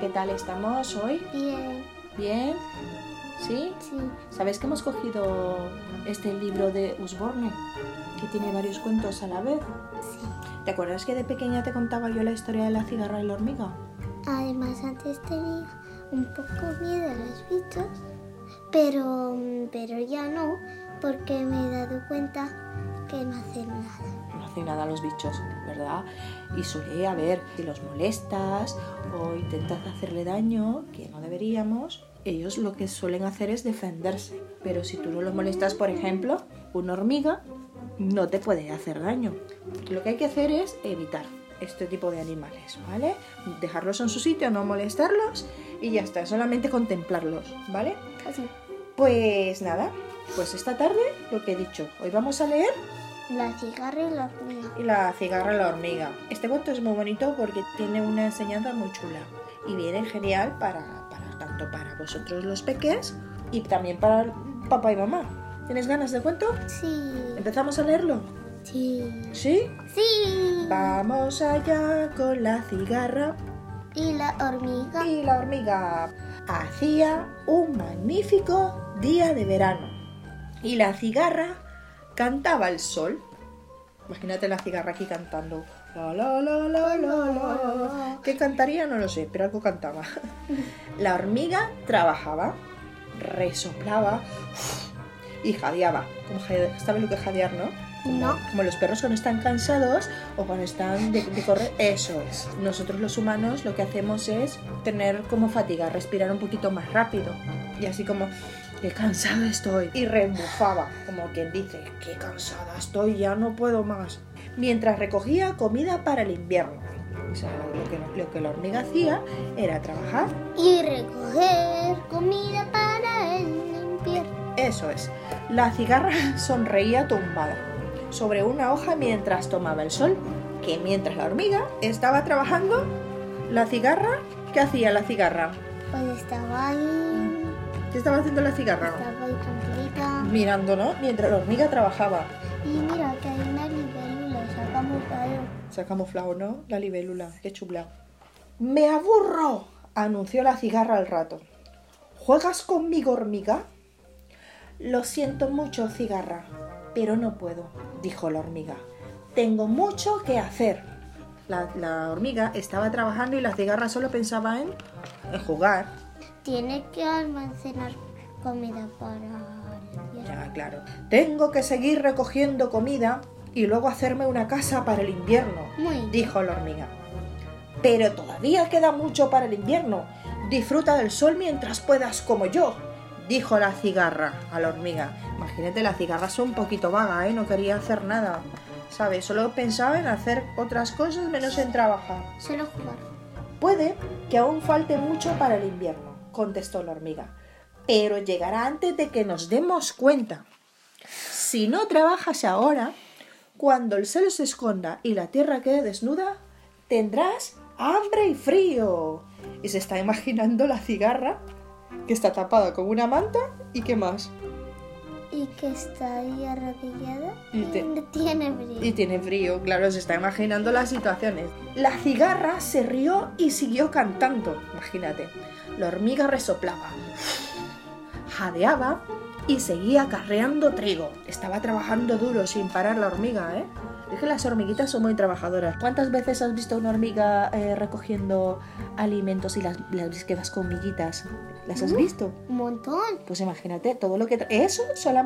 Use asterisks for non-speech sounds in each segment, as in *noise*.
¿Qué tal estamos hoy? Bien. ¿Bien? ¿Sí? Sí. ¿Sabéis que hemos cogido este libro de Usborne? Que tiene varios cuentos a la vez. Sí. ¿Te acuerdas que de pequeña te contaba yo la historia de la cigarra y la hormiga? Además, antes tenía un poco miedo a los bichos, pero, pero ya no, porque me he dado cuenta que no hacen nada. No hacen nada a los bichos, ¿verdad? Y suele haber, si los molestas o intentas hacerle daño, que no deberíamos, ellos lo que suelen hacer es defenderse. Pero si tú no los molestas, por ejemplo, una hormiga no te puede hacer daño. Lo que hay que hacer es evitar este tipo de animales, ¿vale? Dejarlos en su sitio, no molestarlos y ya está, solamente contemplarlos, ¿vale? Así. Pues nada, pues esta tarde lo que he dicho, hoy vamos a leer La cigarra y la hormiga. y la cigarra y la hormiga. Este cuento es muy bonito porque tiene una enseñanza muy chula y viene genial para, para tanto para vosotros los peques y también para papá y mamá. ¿Tienes ganas de cuento? Sí. ¿Empezamos a leerlo? Sí. ¿Sí? Sí. Vamos allá con la cigarra Y la hormiga. y la hormiga. Hacía un magnífico día de verano y la cigarra cantaba al sol. Imagínate la cigarra aquí cantando. La, la, la, la, la, la. ¿Qué cantaría? No lo sé, pero algo cantaba. *laughs* La hormiga trabajaba, resoplaba y jadeaba. Como jade- ¿Sabes lo que es jadear, no? Como, No. como los perros cuando están cansados o cuando están de, de correr. Eso es. Nosotros los humanos lo que hacemos es tener como fatiga, respirar un poquito más rápido. Y así como, qué cansada estoy. Y rebufaba, como quien dice, qué cansada estoy, ya no puedo más. Mientras recogía comida para el invierno. O sea, lo que, lo que la hormiga hacía era trabajar. Y recoger comida para el invierno. Eso es. La cigarra *laughs* sonreía tumbada sobre una hoja mientras tomaba el sol, que mientras la hormiga estaba trabajando, la cigarra, ¿qué hacía la cigarra? Pues estaba ahí. ¿Qué estaba haciendo la cigarra? Estaba ahí tranquilita. Mirando, ¿no? Mientras la hormiga trabajaba. Y mira que hay una libélula. Sacamos calor. Se ha camuflado, ¿no? La libélula, qué chula. ¡Me aburro! anunció la cigarra al rato. ¿Juegas conmigo, hormiga? Lo siento mucho, cigarra, pero no puedo, dijo la hormiga. Tengo mucho que hacer. La, la hormiga estaba trabajando y la cigarra solo pensaba en, en jugar. Tiene que almacenar comida para el invierno. Ya, claro. Tengo que seguir recogiendo comida y luego hacerme una casa para el invierno. Muy dijo la hormiga. Pero todavía queda mucho para el invierno. Disfruta del sol mientras puedas como yo, dijo la cigarra a la hormiga. Imagínate, la cigarra es un poquito vaga, ¿eh? No quería hacer nada, ¿sabes? Solo pensaba en hacer otras cosas menos en trabajar. Solo jugar. Puede que aún falte mucho para el invierno, contestó la hormiga, pero llegará antes de que nos demos cuenta. Si no trabajas ahora, cuando el sol se esconda y la tierra quede desnuda, tendrás hambre y frío. Y se está imaginando la cigarra que está tapada con una manta y qué más. Y que está ahí arrodillada. Y tiene frío. Y tiene frío, claro, se está imaginando las situaciones. La cigarra se rió y siguió cantando, imagínate. La hormiga resoplaba, jadeaba y seguía carreando trigo. Estaba trabajando duro sin parar la hormiga, ¿eh? Es que las hormiguitas son muy trabajadoras. ¿Cuántas veces has visto una hormiga eh, recogiendo alimentos y las, las que vas con miguitas? ¿Las has visto? Un montón. Pues imagínate todo lo que... tra- Eso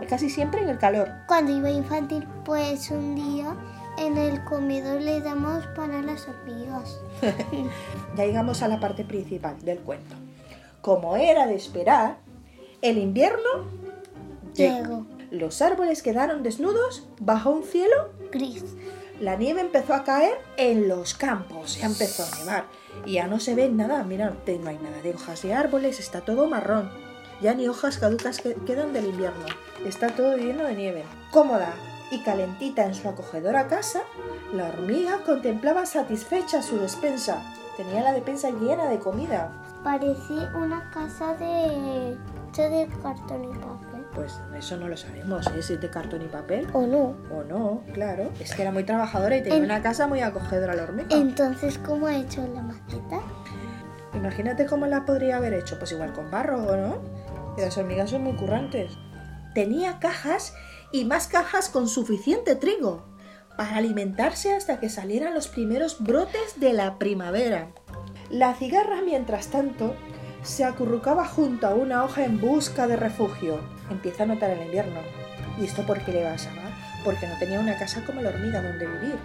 casi siempre en el calor. Cuando iba infantil, pues un día en el comedor le damos pan a las hormigas. *laughs* Ya llegamos a la parte principal del cuento. Como era de esperar, el invierno llegó. Llegó. Los árboles quedaron desnudos bajo un cielo. Gris. La nieve empezó a caer en los campos, ya empezó a nevar. Y ya no se ve nada, mira, no hay nada de hojas de árboles, está todo marrón. Ya ni hojas caducas que- quedan del invierno. Está todo lleno de nieve. Cómoda y calentita en su acogedora casa, la hormiga contemplaba satisfecha su despensa. Tenía la despensa llena de comida. Parecía una casa de, de cartón y papel. Pues eso no lo sabemos, ¿eh? si es de cartón y papel ¿O no? o no, claro. Es que era muy trabajadora y tenía En- una casa muy acogedora la hormiga. Entonces, ¿cómo ha hecho la maceta? Imagínate cómo la podría haber hecho, pues igual con barro o no. Y las hormigas son muy currantes. Tenía cajas y más cajas con suficiente trigo para alimentarse hasta que salieran los primeros brotes de la primavera. La cigarra, mientras tanto, se acurrucaba junto a una hoja en busca de refugio. Empieza a notar el invierno. ¿Y esto por qué le pasaba? Porque no tenía una casa como la hormiga donde vivir,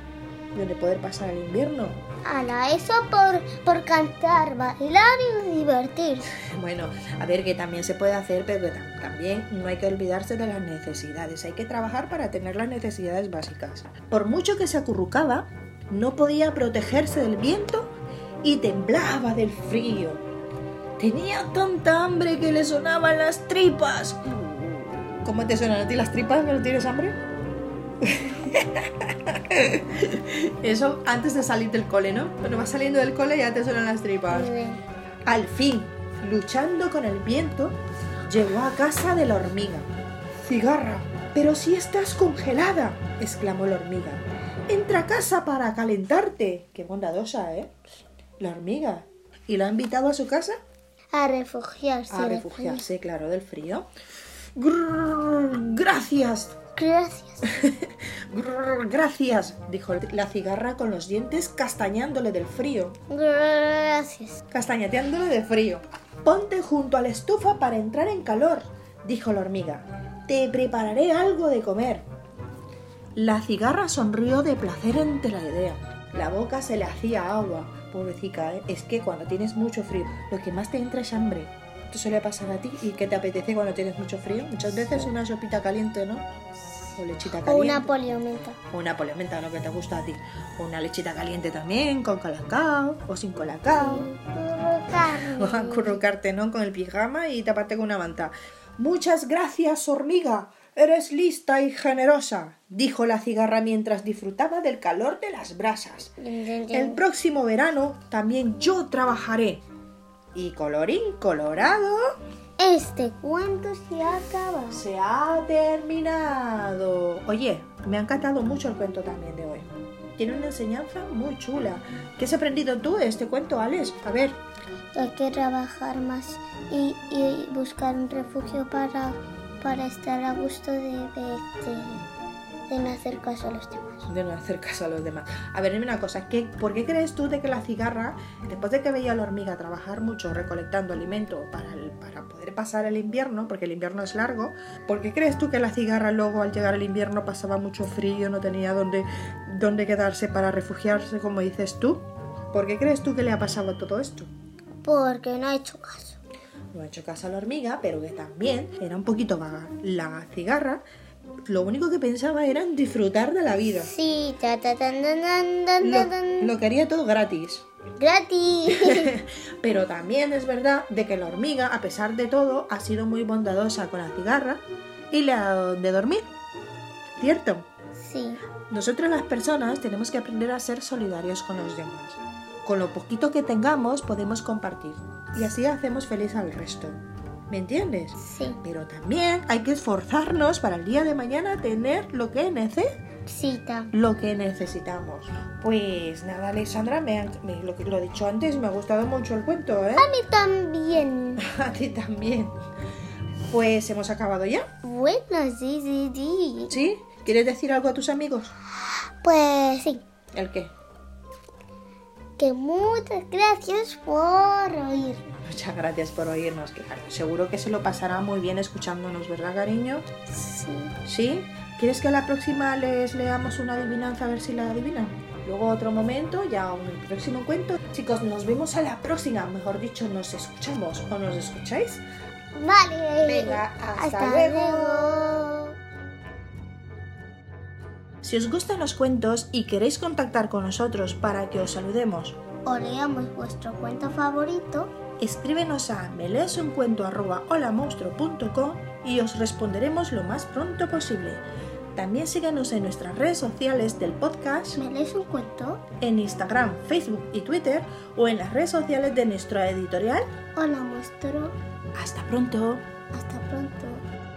donde poder pasar el invierno. Ala, eso por, por cantar, bailar y divertirse. Bueno, a ver que también se puede hacer, pero que tam- también no hay que olvidarse de las necesidades. Hay que trabajar para tener las necesidades básicas. Por mucho que se acurrucaba, no podía protegerse del viento y temblaba del frío. Tenía tanta hambre que le sonaban las tripas. ¿Cómo te suenan a ti las tripas cuando tienes hambre? Eso antes de salir del cole, ¿no? Cuando vas saliendo del cole ya te suenan las tripas. Al fin, luchando con el viento, llegó a casa de la hormiga. Cigarra, pero si estás congelada, exclamó la hormiga. Entra a casa para calentarte. Qué bondadosa, ¿eh? La hormiga. ¿Y la ha invitado a su casa? A refugiarse. A refugiarse, claro, del frío. Grrr, gracias. Gracias. *laughs* Grrr, gracias, dijo la cigarra con los dientes castañándole del frío. Gracias. castañeteándole de frío. Ponte junto a la estufa para entrar en calor, dijo la hormiga. Te prepararé algo de comer. La cigarra sonrió de placer ante la idea. La boca se le hacía agua. Pobrecita, ¿eh? es que cuando tienes mucho frío, lo que más te entra es hambre. Esto suele pasar a ti y qué te apetece cuando tienes mucho frío. Muchas veces una sopita caliente, ¿no? O lechita O caliente. una poliomenta. O una poliomenta, lo que te gusta a ti. O una lechita caliente también, con colacao o sin colacao. *laughs* O acurrucarte, ¿no? Con el pijama y taparte con una manta. Muchas gracias, hormiga. Eres lista y generosa, dijo la cigarra mientras disfrutaba del calor de las brasas. El próximo verano también yo trabajaré. Y colorín colorado, Este cuento se acaba. se ha terminado. Oye, me ha encantado mucho el cuento también de hoy. Tiene una enseñanza muy chula. ¿Qué has aprendido tú de este cuento, Alex? A ver, Hay que trabajar más y, y buscar un refugio para, para estar a gusto de, de, de- no hacer caso a los demás. de no hacer caso a los demás. A ver, dime una cosa, ¿qué, ¿por qué crees tú de que la cigarra, después de que veía a la hormiga trabajar mucho recolectando alimento para, el- para poder pasar el invierno, porque el invierno es largo, ¿por qué crees tú que la cigarra luego al llegar el invierno pasaba mucho frío, no tenía dónde, dónde quedarse para refugiarse, como dices tú? ¿Por qué crees tú que le ha pasado todo esto? Porque no he hecho caso. No ha hecho caso a la hormiga, pero que también era un poquito vaga. La cigarra lo único que pensaba era en disfrutar de la vida. Sí, ta ta. Lo, lo quería todo gratis. gratis. *laughs* Pero también es verdad de que la hormiga, a pesar de todo, ha sido muy bondadosa con la cigarra y le ha dado de dormir. ¿Cierto? sí, Nosotros las personas tenemos que aprender a ser solidarios con los demás. Con lo poquito que tengamos podemos compartir y así hacemos feliz al resto. ¿Me entiendes? sí, Pero también hay que esforzarnos para el día de mañana tener lo que, nece cita. lo que necesitamos. Pues nada, Alexandra, me han- me- lo que lo he dicho antes, me ha gustado mucho el cuento, ¿eh? A mí también. *laughs* A ti también. Pues hemos acabado ya. Bueno, sí, sí, sí. ¿Sí? ¿Quieres decir algo a tus amigos? Pues sí, ¿El qué? que muchas gracias por oír. Muchas gracias por oírnos, claro. Seguro que se lo pasará muy bien escuchándonos, ¿verdad, cariño? Sí. ¿Sí? ¿Quieres que a la próxima les leamos una adivinanza a ver si la adivinan? Luego otro momento, ya un próximo cuento. Chicos, nos vemos a la próxima. Mejor dicho, nos escuchamos o nos escucháis. Vale. Venga, hasta luego. luego. Si os gustan los cuentos y queréis contactar con nosotros para que os saludemos o leamos vuestro cuento favorito, escríbenos a meleesuncuento.holamonstruo.com y os responderemos lo más pronto posible. También síguenos en nuestras redes sociales del podcast. ¿Me lees un cuento? En Instagram, Facebook y Twitter o en las redes sociales de nuestra editorial. Hola, monstruo. Hasta pronto. Hasta pronto.